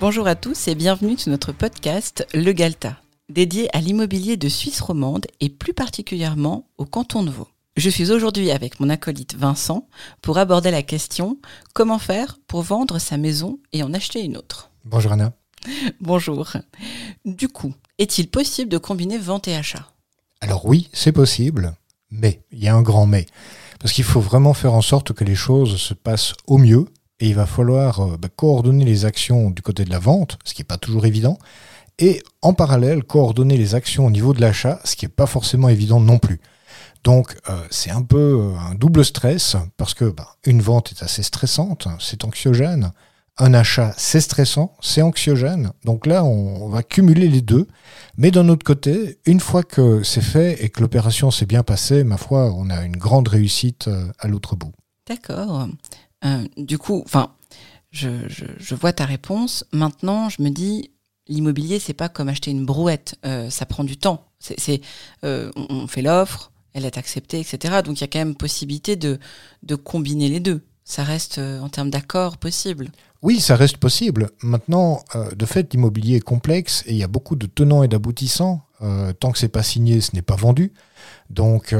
Bonjour à tous et bienvenue sur notre podcast Le Galta, dédié à l'immobilier de Suisse romande et plus particulièrement au canton de Vaud. Je suis aujourd'hui avec mon acolyte Vincent pour aborder la question comment faire pour vendre sa maison et en acheter une autre? Bonjour Anna. Bonjour. Du coup, est-il possible de combiner vente et achat? Alors oui, c'est possible, mais il y a un grand mais. Parce qu'il faut vraiment faire en sorte que les choses se passent au mieux et il va falloir euh, bah, coordonner les actions du côté de la vente, ce qui n'est pas toujours évident, et en parallèle coordonner les actions au niveau de l'achat, ce qui n'est pas forcément évident non plus. Donc euh, c'est un peu euh, un double stress parce que bah, une vente est assez stressante, c'est anxiogène. Un achat, c'est stressant, c'est anxiogène. Donc là, on, va cumuler les deux. Mais d'un autre côté, une fois que c'est fait et que l'opération s'est bien passée, ma foi, on a une grande réussite à l'autre bout. D'accord. Euh, du coup, enfin, je, vois ta réponse. Maintenant, je me dis, l'immobilier, c'est pas comme acheter une brouette. Euh, ça prend du temps. C'est, euh, on, fait l'offre, elle est acceptée, etc. Donc il y a quand même possibilité de, de combiner les deux. Ça reste en termes d'accord possible. Oui, ça reste possible. Maintenant, de fait, l'immobilier est complexe et il y a beaucoup de tenants et d'aboutissants. tant que c'est pas signé, ce n'est pas vendu. Donc,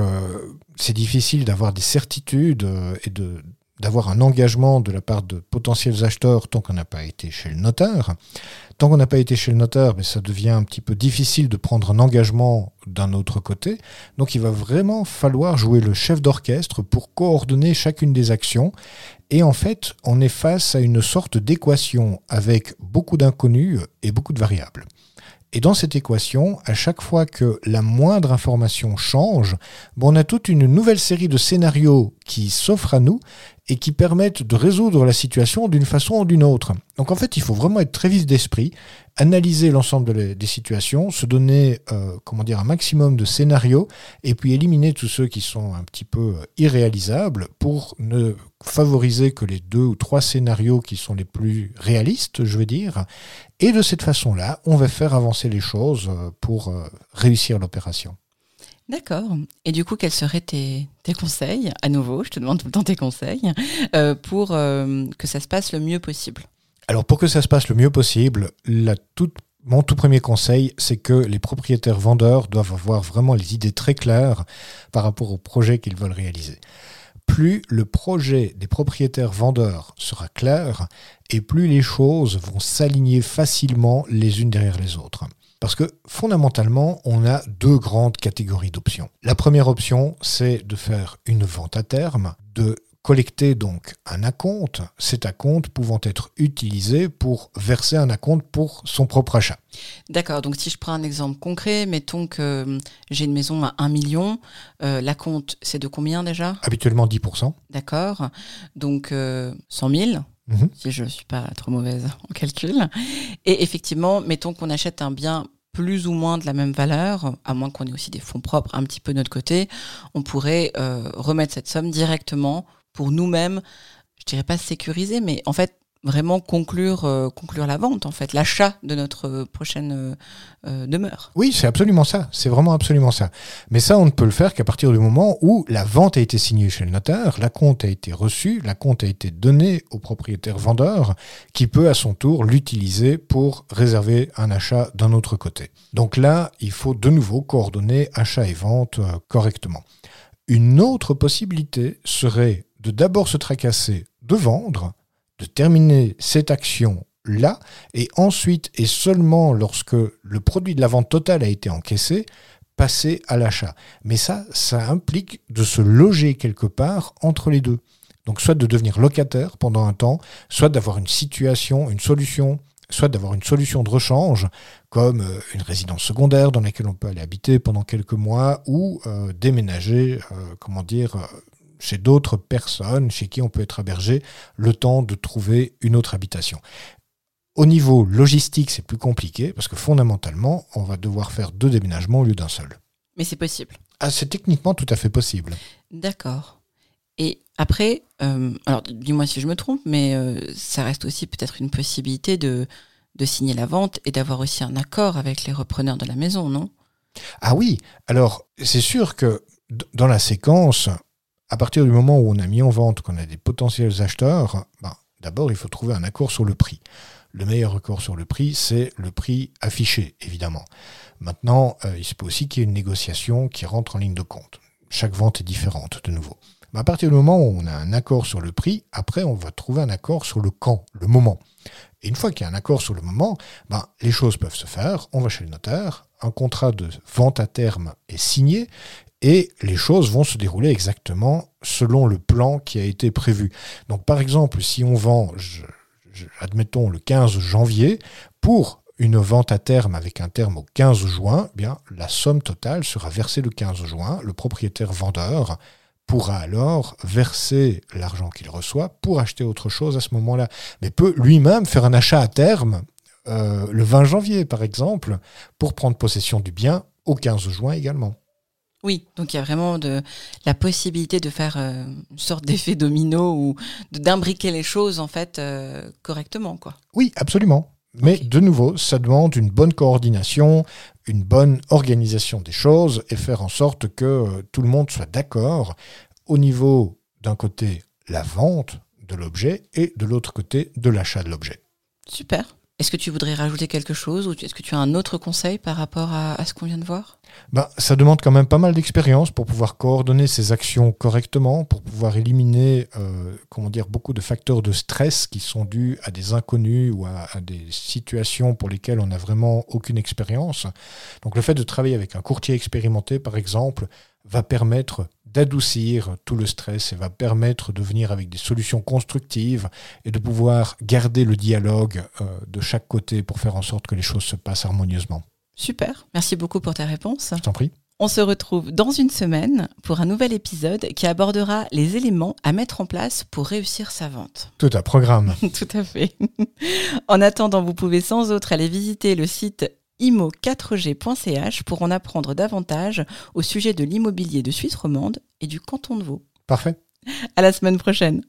c'est difficile d'avoir des certitudes et de, d'avoir un engagement de la part de potentiels acheteurs tant qu'on n'a pas été chez le notaire. Tant qu'on n'a pas été chez le notaire, mais ça devient un petit peu difficile de prendre un engagement d'un autre côté. Donc il va vraiment falloir jouer le chef d'orchestre pour coordonner chacune des actions. Et en fait, on est face à une sorte d'équation avec beaucoup d'inconnus et beaucoup de variables. Et dans cette équation, à chaque fois que la moindre information change, bon, on a toute une nouvelle série de scénarios qui s'offrent à nous et qui permettent de résoudre la situation d'une façon ou d'une autre. Donc en fait, il faut vraiment être très vif d'esprit, analyser l'ensemble des situations, se donner euh, comment dire, un maximum de scénarios et puis éliminer tous ceux qui sont un petit peu euh, irréalisables pour ne favoriser que les deux ou trois scénarios qui sont les plus réalistes, je veux dire, et de cette façon-là, on va faire avancer les choses euh, pour réussir l'opération. D'accord. Et du coup, quels seraient tes, conseils À nouveau, je te demande tout tes conseils euh, pour que ça se passe le mieux possible? Alors, pour que ça se passe le mieux possible, mon tout premier conseil, c'est que les propriétaires vendeurs doivent avoir vraiment les idées très claires par rapport au projet qu'ils veulent réaliser plus le projet des propriétaires vendeurs sera clair et plus les choses vont s'aligner facilement les unes derrière les autres. Parce que fondamentalement, on a deux grandes catégories d'options. La première option, c'est de faire une vente à terme, de collecter donc un acompte, cet acompte pouvant être utilisé pour verser un acompte pour son propre achat. D'accord, donc si je prends un exemple concret, mettons que hum, j'ai une maison à 1 million, euh, l'acompte c'est de combien déjà? Habituellement 10%. D'accord, donc euh, 100 000 mhm. si je ne suis pas trop mauvaise en calcul. Et effectivement, mettons qu'on achète un bien plus ou moins de la même valeur, à moins qu'on ait aussi des fonds propres un petit peu de notre côté, on pourrait euh, remettre cette somme directement pour nous-mêmes, je dirais pas sécuriser, mais en fait vraiment conclure euh, conclure la vente en fait l'achat de notre euh, prochaine euh, demeure. Oui, c'est absolument ça, c'est vraiment absolument ça. Mais ça on ne peut le faire qu'à partir du moment où la vente a été signée chez le notaire, la compte a été reçue, la compte a été donnée au propriétaire vendeur qui peut à son tour l'utiliser pour réserver un achat d'un autre côté. Donc là, il faut de nouveau coordonner achat et vente correctement. Une autre possibilité serait de d'abord se tracasser de vendre, de terminer cette action là, et ensuite, et seulement lorsque le produit de la vente totale a été encaissé, passer à l'achat. Mais ça, ça implique de se loger quelque part entre les deux. Donc soit de devenir locataire pendant un temps, soit d'avoir une situation, une solution, soit d'avoir une solution de rechange, comme euh, une résidence secondaire dans laquelle on peut aller habiter pendant quelques mois, ou euh, déménager, euh, comment dire, chez d'autres personnes chez qui on peut être hébergé le temps de trouver une autre habitation. Au niveau logistique, c'est plus compliqué parce que fondamentalement, on va devoir faire deux déménagements au lieu d'un seul. Mais c'est possible. Ah, c'est techniquement tout à fait possible. D'accord. Et après, euh, alors dis-moi si je me trompe, mais euh, ça reste aussi peut-être une possibilité de, de signer la vente et d'avoir aussi un accord avec les repreneurs de la maison, non? Ah oui, alors c'est sûr que dans la séquence, à partir du moment où on a mis en vente, qu'on a des potentiels acheteurs, ben, d'abord il faut trouver un accord sur le prix. le meilleur accord sur le prix, c'est le prix affiché, évidemment. Maintenant, euh, il se peut aussi qu'il y ait une négociation qui rentre en ligne de compte. Chaque vente est différente, de nouveau. À partir du moment où on a un accord sur le prix, après, on va trouver un accord sur le quand, le moment. Et une fois qu'il y a un accord sur le moment, ben, les choses peuvent se faire. On va chez le notaire, un contrat de vente à terme est signé et les choses vont se dérouler exactement selon le plan qui a été prévu. Donc par exemple, si on vend, admettons le 15 janvier, pour une vente à terme avec un terme au 15 juin, eh bien la somme totale sera versée le 15 juin. Le propriétaire vendeur pourra alors verser l'argent qu'il reçoit pour acheter autre chose à ce moment-là, mais peut lui-même faire un achat à terme euh, le 20 janvier, par exemple, pour prendre possession du bien au 15 juin également. Oui, donc il y a vraiment de la possibilité de faire euh, une sorte d'effet domino ou d'imbriquer les choses en fait euh, correctement, quoi. Oui, absolument. Mais de nouveau, ça demande une bonne coordination, une bonne organisation des choses et faire en sorte que euh, tout le monde soit d'accord au niveau d'un côté la vente de l'objet et de l'autre côté de l'achat de l'objet. Super. Est-ce que tu voudrais rajouter quelque chose ou est-ce que tu as un autre conseil par rapport à, ce qu'on vient de voir? Ben, Ça demande quand même pas mal d'expérience pour pouvoir coordonner ses actions correctement, pour pouvoir éliminer euh, comment dire, beaucoup de facteurs de stress qui sont dus à des inconnus ou à, à des situations pour lesquelles on n'a vraiment aucune expérience. Donc le fait de travailler avec un courtier expérimenté, par exemple, va permettre d'adoucir tout le stress et va permettre de venir avec des solutions constructives et de pouvoir garder le dialogue euh, de chaque côté pour faire en sorte que les choses se passent harmonieusement. Super, merci beaucoup pour ta réponse. Je t'en prie. On se retrouve dans une semaine pour un nouvel épisode qui abordera les éléments à mettre en place pour réussir sa vente. Tout à programme. Tout à fait. en attendant, vous pouvez sans autre aller visiter le site imo4g.ch pour en apprendre davantage au sujet de l'immobilier de Suisse romande et du canton de Vaud. Parfait. À la semaine prochaine.